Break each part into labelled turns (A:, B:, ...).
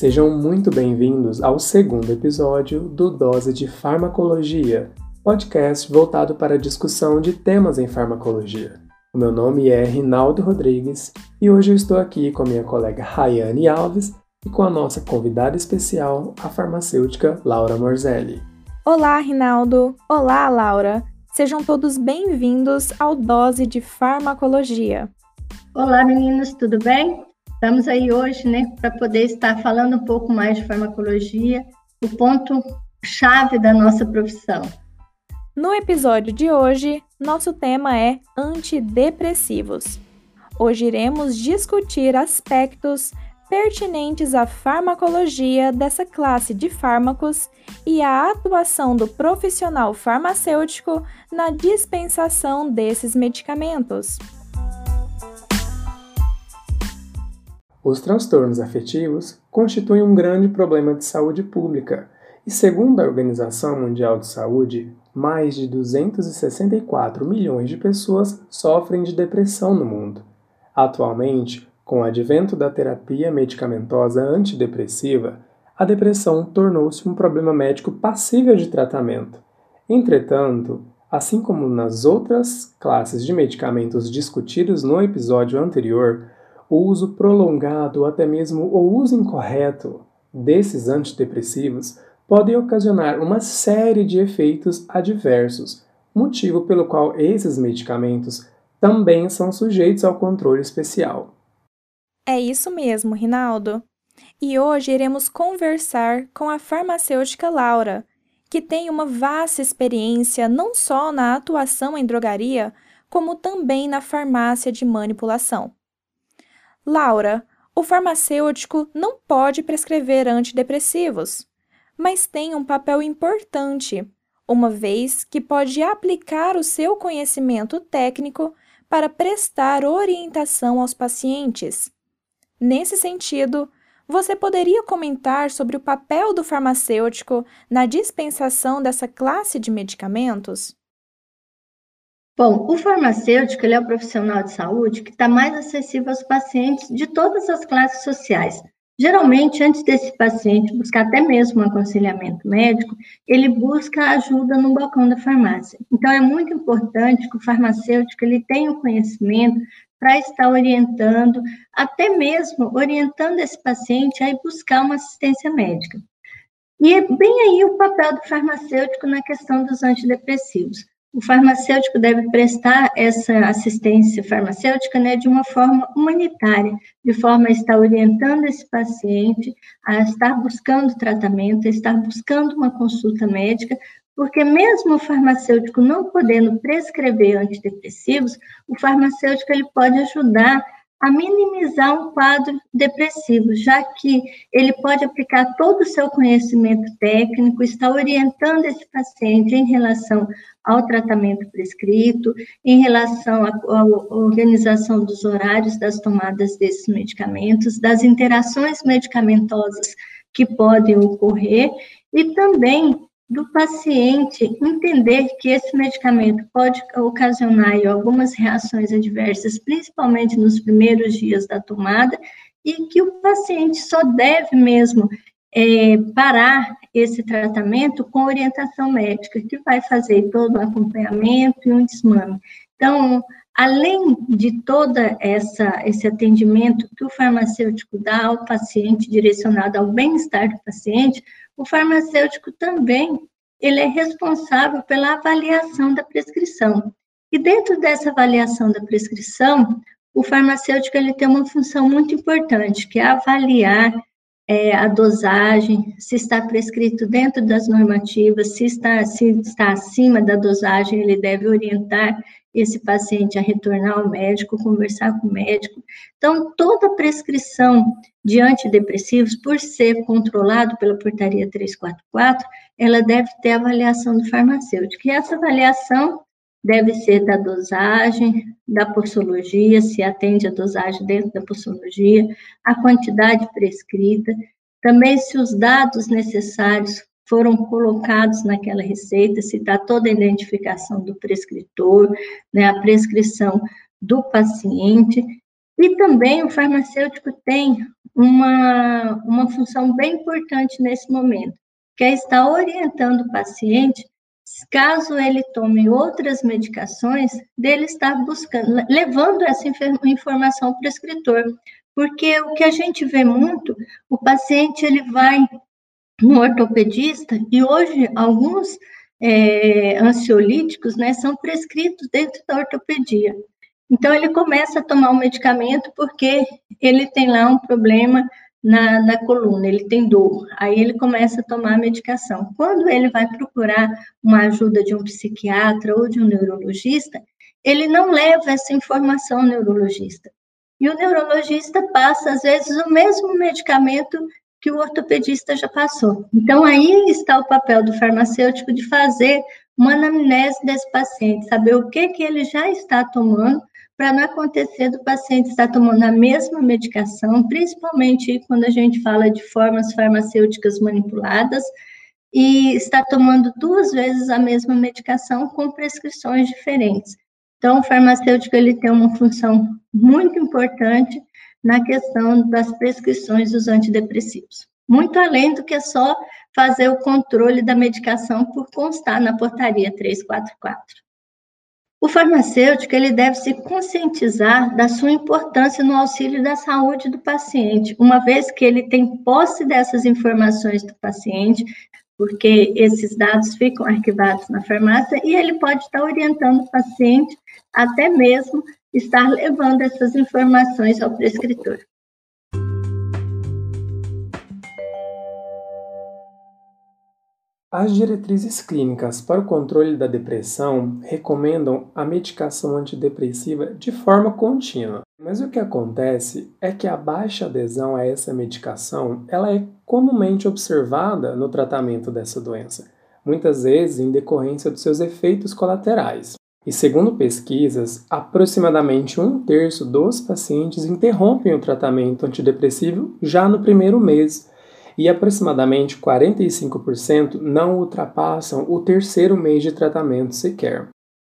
A: Sejam muito bem-vindos ao segundo episódio do Dose de Farmacologia, podcast voltado para a discussão de temas em farmacologia. O meu nome é Rinaldo Rodrigues e hoje eu estou aqui com a minha colega Rayane Alves e com a nossa convidada especial, a farmacêutica Laura Morzelli.
B: Olá, Rinaldo! Olá, Laura! Sejam todos bem-vindos ao Dose de Farmacologia.
C: Olá, meninas, tudo bem? Estamos aí hoje, né, para poder estar falando um pouco mais de farmacologia, o ponto chave da nossa profissão.
B: No episódio de hoje, nosso tema é antidepressivos. Hoje iremos discutir aspectos pertinentes à farmacologia dessa classe de fármacos e à atuação do profissional farmacêutico na dispensação desses medicamentos.
A: Os transtornos afetivos constituem um grande problema de saúde pública e, segundo a Organização Mundial de Saúde, mais de 264 milhões de pessoas sofrem de depressão no mundo. Atualmente, com o advento da terapia medicamentosa antidepressiva, a depressão tornou-se um problema médico passível de tratamento. Entretanto, assim como nas outras classes de medicamentos discutidos no episódio anterior, o uso prolongado até mesmo o uso incorreto desses antidepressivos podem ocasionar uma série de efeitos adversos, motivo pelo qual esses medicamentos também são sujeitos ao controle especial.
B: É isso mesmo, Rinaldo. E hoje iremos conversar com a farmacêutica Laura, que tem uma vasta experiência não só na atuação em drogaria, como também na farmácia de manipulação. Laura, o farmacêutico não pode prescrever antidepressivos, mas tem um papel importante, uma vez que pode aplicar o seu conhecimento técnico para prestar orientação aos pacientes. Nesse sentido, você poderia comentar sobre o papel do farmacêutico na dispensação dessa classe de medicamentos?
C: Bom, o farmacêutico ele é o profissional de saúde que está mais acessível aos pacientes de todas as classes sociais. Geralmente, antes desse paciente buscar até mesmo um aconselhamento médico, ele busca ajuda no balcão da farmácia. Então, é muito importante que o farmacêutico ele tenha o conhecimento para estar orientando, até mesmo orientando esse paciente a ir buscar uma assistência médica. E é bem aí o papel do farmacêutico na questão dos antidepressivos. O farmacêutico deve prestar essa assistência farmacêutica né, de uma forma humanitária, de forma a estar orientando esse paciente a estar buscando tratamento, a estar buscando uma consulta médica, porque mesmo o farmacêutico não podendo prescrever antidepressivos, o farmacêutico ele pode ajudar a minimizar um quadro depressivo, já que ele pode aplicar todo o seu conhecimento técnico, está orientando esse paciente em relação ao tratamento prescrito, em relação à organização dos horários das tomadas desses medicamentos, das interações medicamentosas que podem ocorrer e também do paciente entender que esse medicamento pode ocasionar algumas reações adversas, principalmente nos primeiros dias da tomada, e que o paciente só deve mesmo é, parar esse tratamento com orientação médica, que vai fazer todo um acompanhamento e um desmame. Então, além de toda essa esse atendimento que o farmacêutico dá ao paciente, direcionado ao bem-estar do paciente, o farmacêutico também ele é responsável pela avaliação da prescrição. E dentro dessa avaliação da prescrição, o farmacêutico ele tem uma função muito importante, que é avaliar é, a dosagem, se está prescrito dentro das normativas, se está, se está acima da dosagem, ele deve orientar esse paciente a retornar ao médico, conversar com o médico. Então, toda prescrição de antidepressivos, por ser controlado pela portaria 344, ela deve ter avaliação do farmacêutico. E essa avaliação deve ser da dosagem, da posologia, se atende a dosagem dentro da posologia, a quantidade prescrita, também se os dados necessários foram colocados naquela receita, se está toda a identificação do prescritor, né, a prescrição do paciente, e também o farmacêutico tem uma, uma função bem importante nesse momento, que é estar orientando o paciente, caso ele tome outras medicações, dele estar buscando, levando essa informação para o prescritor, porque o que a gente vê muito, o paciente ele vai no ortopedista e hoje alguns é, ansiolíticos, né, são prescritos dentro da ortopedia. Então, ele começa a tomar o um medicamento porque ele tem lá um problema na, na, coluna, ele tem dor. Aí ele começa a tomar a medicação. Quando ele vai procurar uma ajuda de um psiquiatra ou de um neurologista, ele não leva essa informação ao neurologista. E o neurologista passa, às vezes, o mesmo medicamento que o ortopedista já passou. Então, aí está o papel do farmacêutico de fazer uma anamnese desse paciente, saber o que, que ele já está tomando para não acontecer do paciente estar tomando a mesma medicação, principalmente quando a gente fala de formas farmacêuticas manipuladas, e está tomando duas vezes a mesma medicação com prescrições diferentes. Então, o farmacêutico ele tem uma função muito importante na questão das prescrições dos antidepressivos. Muito além do que só fazer o controle da medicação por constar na portaria 344. O farmacêutico ele deve se conscientizar da sua importância no auxílio da saúde do paciente, uma vez que ele tem posse dessas informações do paciente, porque esses dados ficam arquivados na farmácia e ele pode estar orientando o paciente, até mesmo estar levando essas informações ao prescritor.
A: As diretrizes clínicas para o controle da depressão recomendam a medicação antidepressiva de forma contínua. Mas o que acontece é que a baixa adesão a essa medicação, ela é comumente observada no tratamento dessa doença, muitas vezes em decorrência dos seus efeitos colaterais. E segundo pesquisas, aproximadamente um terço dos pacientes interrompem o tratamento antidepressivo já no primeiro mês e aproximadamente 45% não ultrapassam o terceiro mês de tratamento sequer.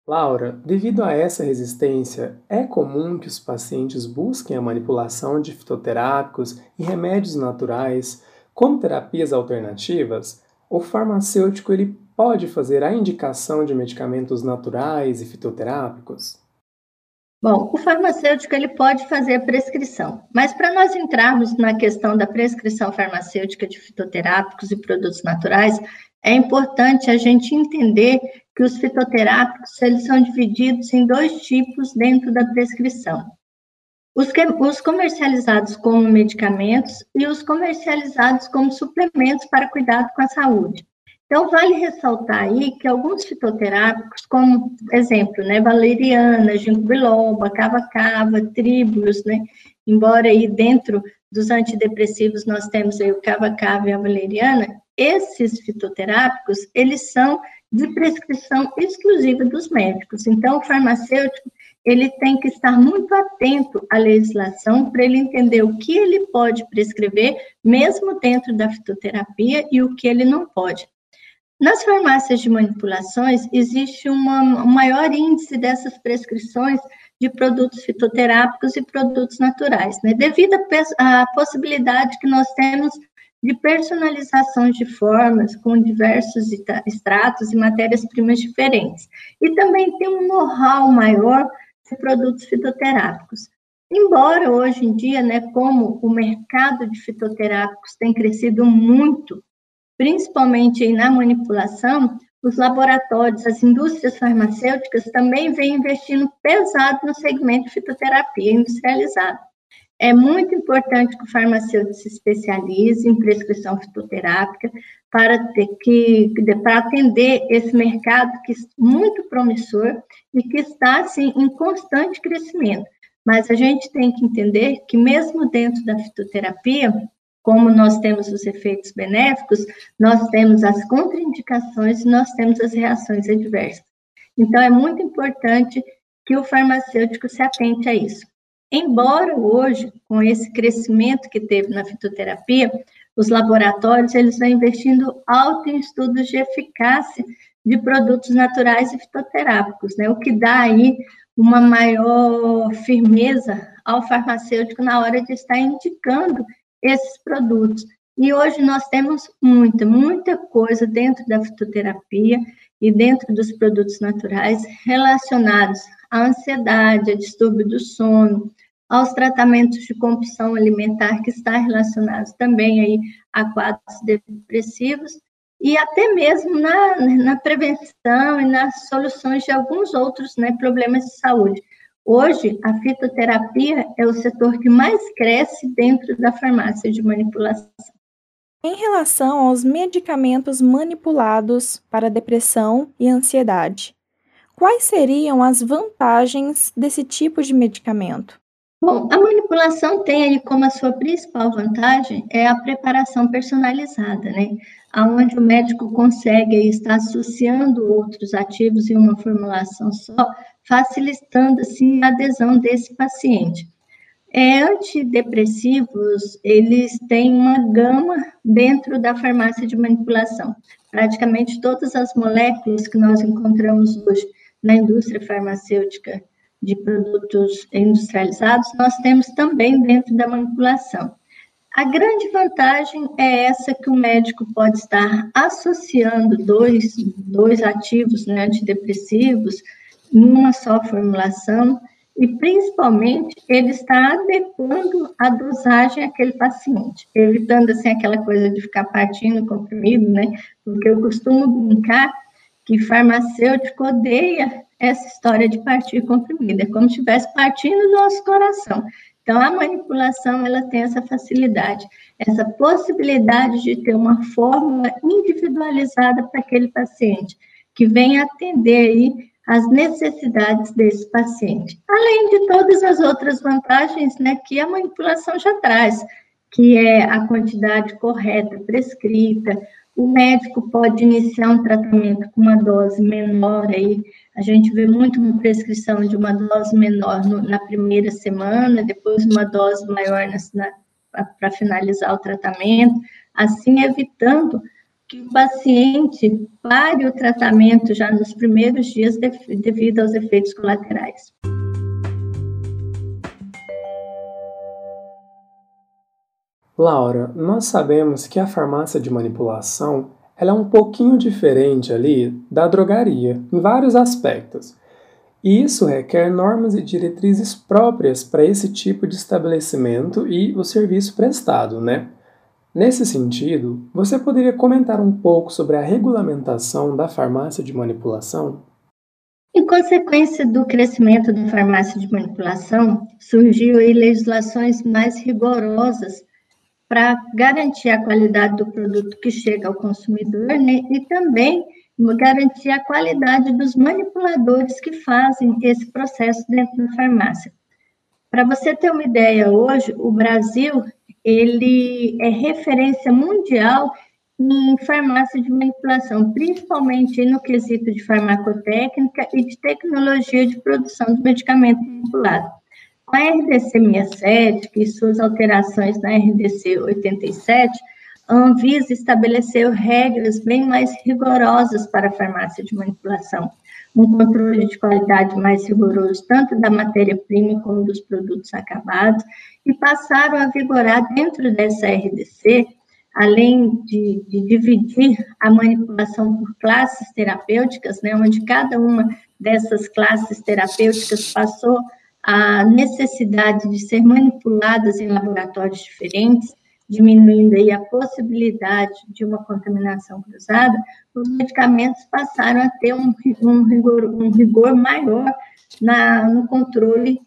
A: Laura, devido a essa resistência, é comum que os pacientes busquem a manipulação de fitoterápicos e remédios naturais como terapias alternativas? O farmacêutico ele pode fazer a indicação de medicamentos naturais e fitoterápicos?
C: Bom, o farmacêutico ele pode fazer a prescrição, mas para nós entrarmos na questão da prescrição farmacêutica de fitoterápicos e produtos naturais, é importante a gente entender que os fitoterápicos eles são divididos em dois tipos dentro da prescrição. Os, que, os comercializados como medicamentos e os comercializados como suplementos para cuidado com a saúde. Então, vale ressaltar aí que alguns fitoterápicos, como exemplo, né, valeriana, ginkgo biloba, cava-cava, tríbulos, né, embora aí dentro dos antidepressivos nós temos aí o cava-cava e a valeriana, esses fitoterápicos, eles são de prescrição exclusiva dos médicos. Então, o farmacêutico, ele tem que estar muito atento à legislação para ele entender o que ele pode prescrever, mesmo dentro da fitoterapia, e o que ele não pode. Nas farmácias de manipulações, existe um maior índice dessas prescrições de produtos fitoterápicos e produtos naturais, né? devido à possibilidade que nós temos de personalização de formas com diversos extratos e matérias-primas diferentes. E também tem um know-how maior de produtos fitoterápicos. Embora hoje em dia, né, como o mercado de fitoterápicos tem crescido muito, principalmente na manipulação, os laboratórios, as indústrias farmacêuticas também vêm investindo pesado no segmento de fitoterapia industrializada. É muito importante que o farmacêutico se especialize em prescrição fitoterápica para, ter que, para atender esse mercado que é muito promissor e que está assim, em constante crescimento. Mas a gente tem que entender que, mesmo dentro da fitoterapia, como nós temos os efeitos benéficos, nós temos as contraindicações e nós temos as reações adversas. Então, é muito importante que o farmacêutico se atente a isso. Embora hoje, com esse crescimento que teve na fitoterapia, os laboratórios eles estão investindo alto em estudos de eficácia de produtos naturais e fitoterápicos, né? O que dá aí uma maior firmeza ao farmacêutico na hora de estar indicando esses produtos. E hoje nós temos muita, muita coisa dentro da fitoterapia e dentro dos produtos naturais relacionados à ansiedade, a distúrbio do sono, aos tratamentos de compulsão alimentar que está relacionados também aí a quadros depressivos e até mesmo na, na prevenção e nas soluções de alguns outros né, problemas de saúde. Hoje, a fitoterapia é o setor que mais cresce dentro da farmácia de manipulação.
B: Em relação aos medicamentos manipulados para depressão e ansiedade, quais seriam as vantagens desse tipo de medicamento?
C: Bom, a manipulação tem aí como a sua principal vantagem é a preparação personalizada, né? Onde o médico consegue estar associando outros ativos em uma formulação só, facilitando assim a adesão desse paciente. É, antidepressivos, eles têm uma gama dentro da farmácia de manipulação. Praticamente todas as moléculas que nós encontramos hoje na indústria farmacêutica de produtos industrializados, nós temos também dentro da manipulação. A grande vantagem é essa que o médico pode estar associando dois, dois ativos né, antidepressivos em uma só formulação e principalmente ele está adequando a dosagem àquele paciente, evitando assim aquela coisa de ficar partindo comprimido, né? Porque eu costumo brincar que farmacêutico odeia essa história de partir comprimido, é como se estivesse partindo do nosso coração. Então, a manipulação, ela tem essa facilidade, essa possibilidade de ter uma fórmula individualizada para aquele paciente, que vem atender aí as necessidades desse paciente, além de todas as outras vantagens né, que a manipulação já traz, que é a quantidade correta prescrita, o médico pode iniciar um tratamento com uma dose menor aí, a gente vê muito uma prescrição de uma dose menor no, na primeira semana, depois uma dose maior para finalizar o tratamento, assim evitando que o paciente pare o tratamento já nos primeiros dias de, devido aos efeitos colaterais.
A: Laura, nós sabemos que a farmácia de manipulação ela é um pouquinho diferente ali da drogaria em vários aspectos. E isso requer normas e diretrizes próprias para esse tipo de estabelecimento e o serviço prestado, né? Nesse sentido, você poderia comentar um pouco sobre a regulamentação da farmácia de manipulação?
C: Em consequência do crescimento da farmácia de manipulação, surgiu aí legislações mais rigorosas para garantir a qualidade do produto que chega ao consumidor né, e também garantir a qualidade dos manipuladores que fazem esse processo dentro da farmácia. Para você ter uma ideia, hoje o Brasil ele é referência mundial em farmácia de manipulação, principalmente no quesito de farmacotécnica e de tecnologia de produção de medicamento manipulado. Com a RDC 67 e suas alterações na RDC 87, a Anvisa estabeleceu regras bem mais rigorosas para a farmácia de manipulação, um controle de qualidade mais rigoroso tanto da matéria-prima como dos produtos acabados, e passaram a vigorar dentro dessa RDC, além de, de dividir a manipulação por classes terapêuticas, né, onde cada uma dessas classes terapêuticas passou a necessidade de ser manipuladas em laboratórios diferentes, diminuindo aí a possibilidade de uma contaminação cruzada, os medicamentos passaram a ter um, um, rigor, um rigor maior na, no controle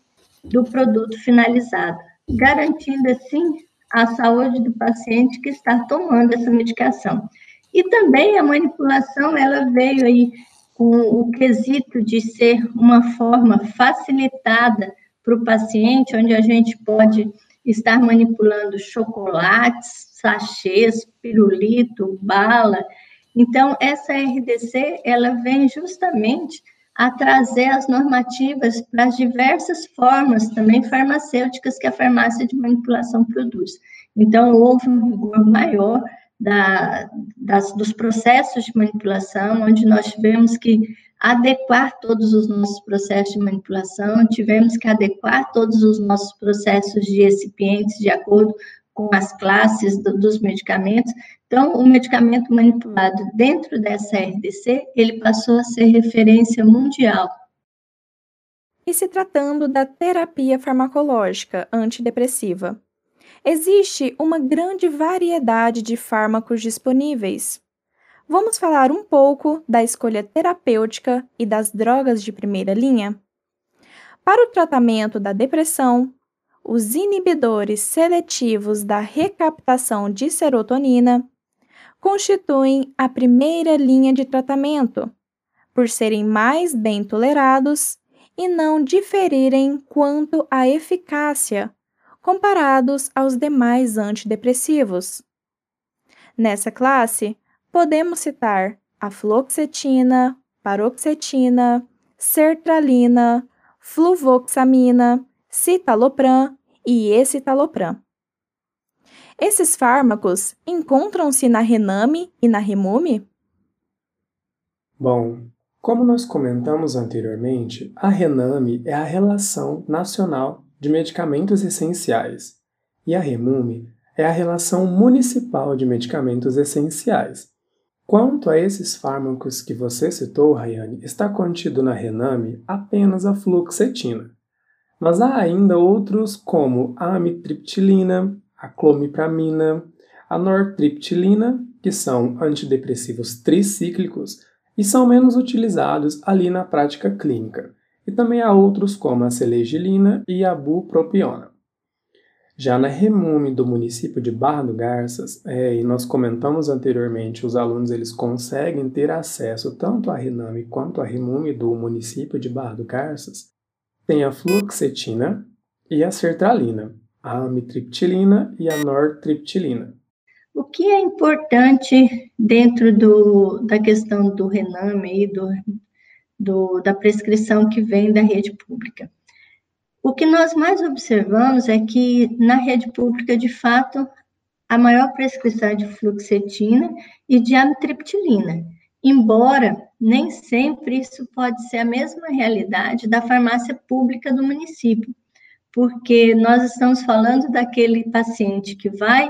C: do produto finalizado, garantindo assim a saúde do paciente que está tomando essa medicação. E também a manipulação, ela veio aí com o quesito de ser uma forma facilitada para o paciente, onde a gente pode estar manipulando chocolates, sachês, pirulito, bala. Então, essa RDC, ela vem justamente a trazer as normativas para as diversas formas também farmacêuticas que a farmácia de manipulação produz. Então, houve um rigor maior da, das, dos processos de manipulação, onde nós tivemos que adequar todos os nossos processos de manipulação, tivemos que adequar todos os nossos processos de recipientes de acordo com as classes do, dos medicamentos. Então, o medicamento manipulado dentro dessa RDC, ele passou a ser referência mundial.
B: E se tratando da terapia farmacológica antidepressiva, existe uma grande variedade de fármacos disponíveis. Vamos falar um pouco da escolha terapêutica e das drogas de primeira linha? Para o tratamento da depressão, os inibidores seletivos da recaptação de serotonina constituem a primeira linha de tratamento, por serem mais bem tolerados e não diferirem quanto à eficácia comparados aos demais antidepressivos. Nessa classe, podemos citar a fluoxetina, paroxetina, sertralina, fluvoxamina, citalopram e escitalopram. Esses fármacos encontram-se na Rename e na Remume?
A: Bom, como nós comentamos anteriormente, a Rename é a Relação Nacional de Medicamentos Essenciais e a Remume é a Relação Municipal de Medicamentos Essenciais. Quanto a esses fármacos que você citou, Rayane, está contido na Rename apenas a fluoxetina. Mas há ainda outros como a amitriptilina, a clomipramina, a nortriptilina, que são antidepressivos tricíclicos e são menos utilizados ali na prática clínica. E também há outros como a selegilina e a bupropiona. Já na Remume do município de Barra do Garças, é, e nós comentamos anteriormente, os alunos eles conseguem ter acesso tanto à Rename quanto à Remume do município de Barra do Garças, tem a fluoxetina e a sertralina, a amitriptilina e a nortriptilina.
C: O que é importante dentro do, da questão do Rename e do, do, da prescrição que vem da rede pública? O que nós mais observamos é que na rede pública, de fato, a maior prescrição é de fluoxetina e de amitriptilina embora nem sempre isso pode ser a mesma realidade da farmácia pública do município, porque nós estamos falando daquele paciente que vai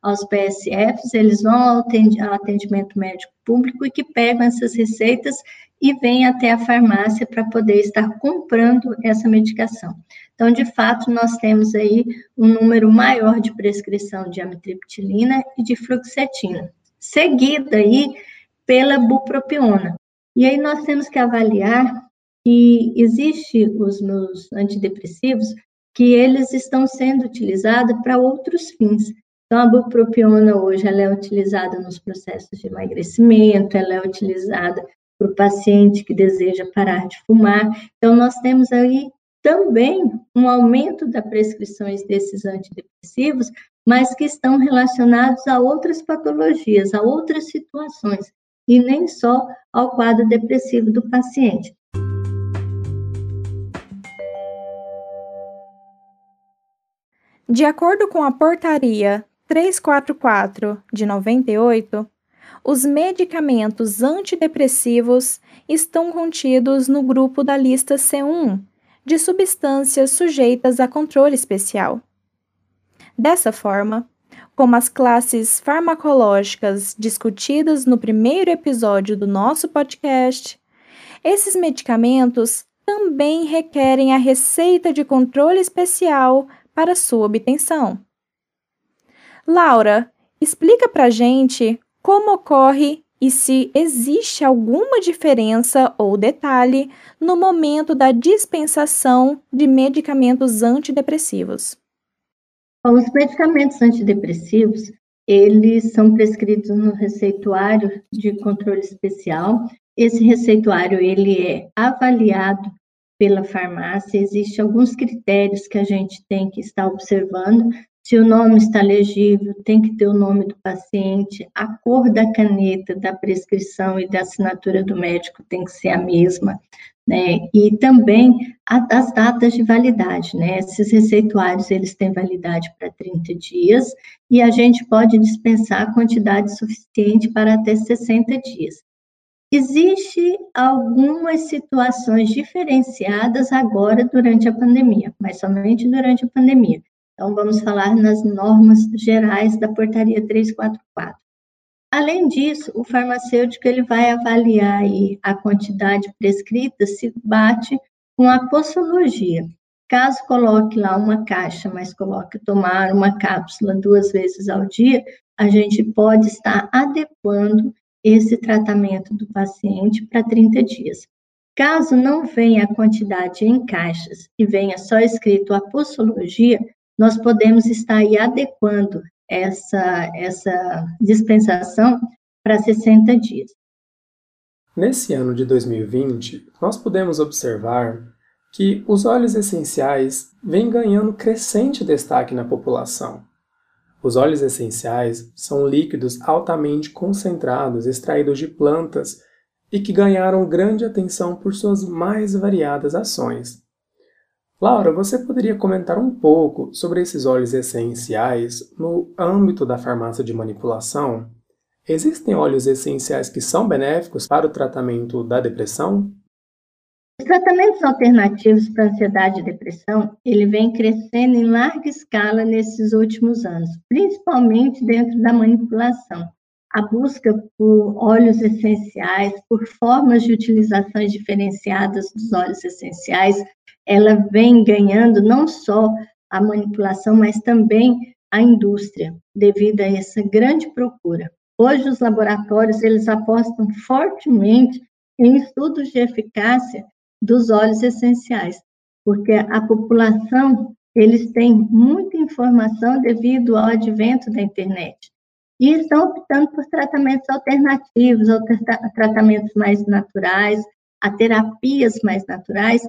C: aos PSFs, eles vão ao atendimento médico público e que pegam essas receitas e vêm até a farmácia para poder estar comprando essa medicação. Então, de fato, nós temos aí um número maior de prescrição de amitriptilina e de fluoxetina. Seguida aí pela bupropiona. E aí nós temos que avaliar que existe os meus antidepressivos que eles estão sendo utilizados para outros fins. Então, a bupropiona hoje ela é utilizada nos processos de emagrecimento, ela é utilizada para o paciente que deseja parar de fumar. Então, nós temos aí também um aumento das prescrições desses antidepressivos, mas que estão relacionados a outras patologias, a outras situações e nem só ao quadro depressivo do paciente.
B: De acordo com a Portaria 344 de 98, os medicamentos antidepressivos estão contidos no grupo da lista C1 de substâncias sujeitas a controle especial. Dessa forma, como as classes farmacológicas discutidas no primeiro episódio do nosso podcast, esses medicamentos também requerem a receita de controle especial para sua obtenção. Laura, explica para gente como ocorre e se existe alguma diferença ou detalhe no momento da dispensação de medicamentos antidepressivos.
C: Os medicamentos antidepressivos, eles são prescritos no receituário de controle especial. Esse receituário, ele é avaliado pela farmácia, existem alguns critérios que a gente tem que estar observando. Se o nome está legível, tem que ter o nome do paciente, a cor da caneta da prescrição e da assinatura do médico tem que ser a mesma né? E também as datas de validade, né? Esses receituários, eles têm validade para 30 dias e a gente pode dispensar a quantidade suficiente para até 60 dias. Existe algumas situações diferenciadas agora durante a pandemia, mas somente durante a pandemia. Então, vamos falar nas normas gerais da portaria 344. Além disso, o farmacêutico ele vai avaliar a quantidade prescrita se bate com a posologia. Caso coloque lá uma caixa, mas coloque tomar uma cápsula duas vezes ao dia, a gente pode estar adequando esse tratamento do paciente para 30 dias. Caso não venha a quantidade em caixas e venha só escrito a posologia, nós podemos estar aí adequando essa, essa dispensação para 60 dias.
A: Nesse ano de 2020, nós podemos observar que os óleos essenciais vêm ganhando crescente destaque na população. Os óleos essenciais são líquidos altamente concentrados extraídos de plantas e que ganharam grande atenção por suas mais variadas ações. Laura, você poderia comentar um pouco sobre esses óleos essenciais no âmbito da farmácia de manipulação? Existem óleos essenciais que são benéficos para o tratamento da depressão?
C: Os tratamentos alternativos para ansiedade e depressão, ele vem crescendo em larga escala nesses últimos anos, principalmente dentro da manipulação. A busca por óleos essenciais, por formas de utilizações diferenciadas dos óleos essenciais, ela vem ganhando não só a manipulação, mas também a indústria, devido a essa grande procura. Hoje os laboratórios eles apostam fortemente em estudos de eficácia dos óleos essenciais, porque a população eles têm muita informação devido ao advento da internet e estão optando por tratamentos alternativos, ou tratamentos mais naturais, a terapias mais naturais,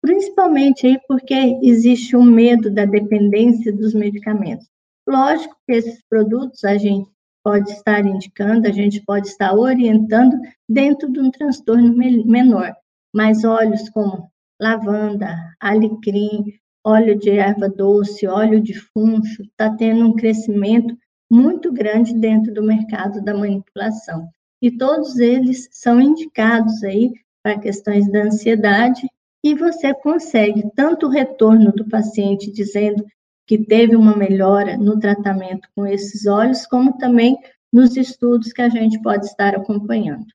C: principalmente aí porque existe um medo da dependência dos medicamentos. Lógico que esses produtos a gente pode estar indicando, a gente pode estar orientando dentro de um transtorno menor, mas óleos como lavanda, alecrim, óleo de erva doce, óleo de funcho, está tendo um crescimento muito grande dentro do mercado da manipulação. E todos eles são indicados aí para questões da ansiedade e você consegue tanto o retorno do paciente dizendo que teve uma melhora no tratamento com esses óleos, como também nos estudos que a gente pode estar acompanhando.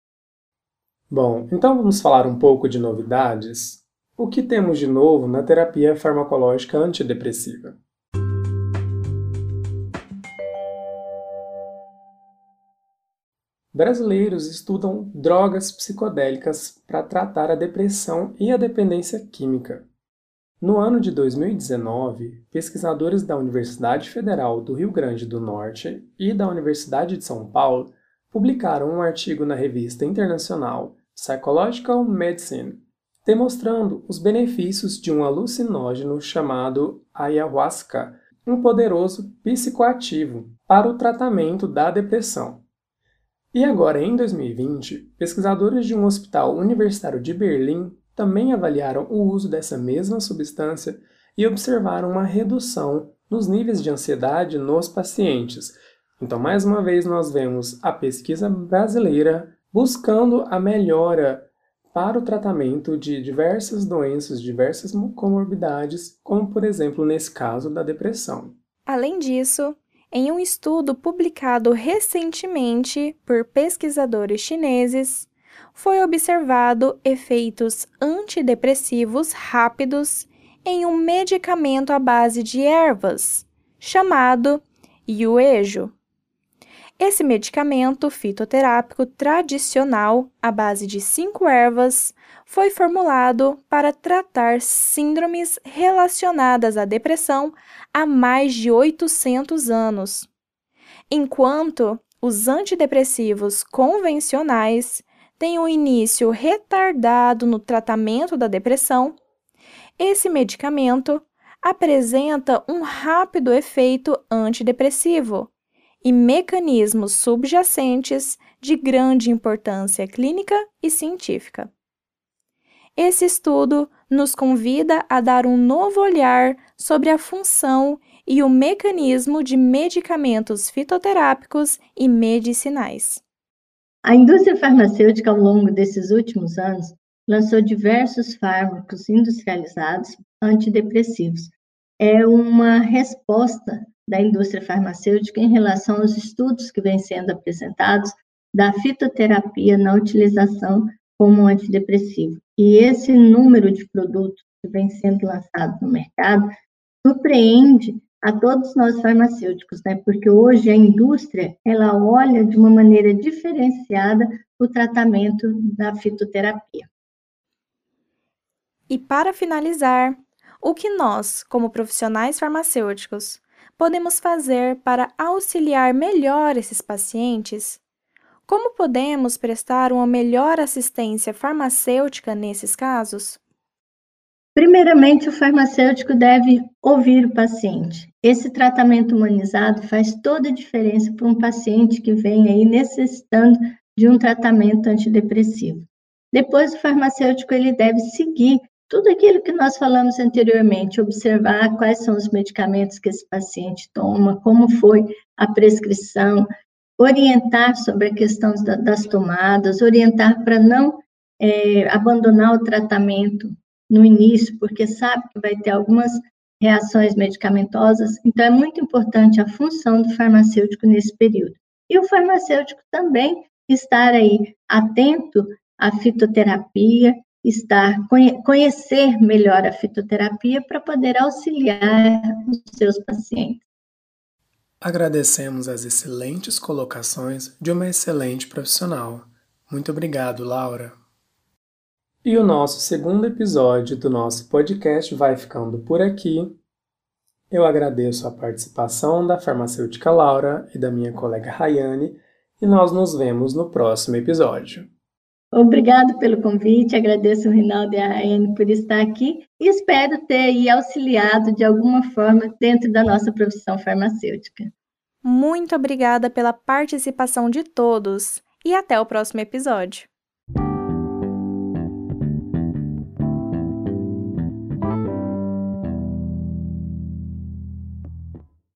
A: Bom, então vamos falar um pouco de novidades. O que temos de novo na terapia farmacológica antidepressiva? Brasileiros estudam drogas psicodélicas para tratar a depressão e a dependência química. No ano de 2019, pesquisadores da Universidade Federal do Rio Grande do Norte e da Universidade de São Paulo publicaram um artigo na revista internacional Psychological Medicine, demonstrando os benefícios de um alucinógeno chamado ayahuasca, um poderoso psicoativo para o tratamento da depressão. E agora, em 2020, pesquisadores de um hospital universitário de Berlim também avaliaram o uso dessa mesma substância e observaram uma redução nos níveis de ansiedade nos pacientes. Então, mais uma vez, nós vemos a pesquisa brasileira buscando a melhora para o tratamento de diversas doenças, diversas comorbidades, como por exemplo nesse caso da depressão.
B: Além disso, em um estudo publicado recentemente por pesquisadores chineses, foi observado efeitos antidepressivos rápidos em um medicamento à base de ervas, chamado Yuejo. Esse medicamento fitoterápico tradicional, à base de cinco ervas, foi formulado para tratar síndromes relacionadas à depressão há mais de 800 anos. Enquanto os antidepressivos convencionais têm um início retardado no tratamento da depressão, esse medicamento apresenta um rápido efeito antidepressivo e mecanismos subjacentes de grande importância clínica e científica. Esse estudo nos convida a dar um novo olhar sobre a função e o mecanismo de medicamentos fitoterápicos e medicinais.
C: A indústria farmacêutica, ao longo desses últimos anos, lançou diversos fármacos industrializados antidepressivos, é uma resposta da indústria farmacêutica em relação aos estudos que vêm sendo apresentados da fitoterapia na utilização como antidepressivo. E esse número de produtos que vem sendo lançado no mercado surpreende a todos nós farmacêuticos, né? Porque hoje a indústria ela olha de uma maneira diferenciada o tratamento da fitoterapia.
B: E para finalizar, o que nós, como profissionais farmacêuticos, podemos fazer para auxiliar melhor esses pacientes? Como podemos prestar uma melhor assistência farmacêutica nesses casos?
C: Primeiramente, o farmacêutico deve ouvir o paciente. Esse tratamento humanizado faz toda a diferença para um paciente que vem aí necessitando de um tratamento antidepressivo. Depois, o farmacêutico ele deve seguir tudo aquilo que nós falamos anteriormente, observar quais são os medicamentos que esse paciente toma, como foi a prescrição, orientar sobre a questão das tomadas, orientar para não é, abandonar o tratamento no início, porque sabe que vai ter algumas reações medicamentosas. Então, é muito importante a função do farmacêutico nesse período. E o farmacêutico também estar aí atento à fitoterapia, estar conhecer melhor a fitoterapia para poder auxiliar os seus pacientes.
A: Agradecemos as excelentes colocações de uma excelente profissional. Muito obrigado, Laura. E o nosso segundo episódio do nosso podcast vai ficando por aqui. Eu agradeço a participação da farmacêutica Laura e da minha colega Rayane e nós nos vemos no próximo episódio.
C: Obrigado pelo convite, agradeço o Rinaldo e a Rayane por estar aqui e espero ter auxiliado de alguma forma dentro da nossa profissão farmacêutica.
B: Muito obrigada pela participação de todos e até o próximo episódio.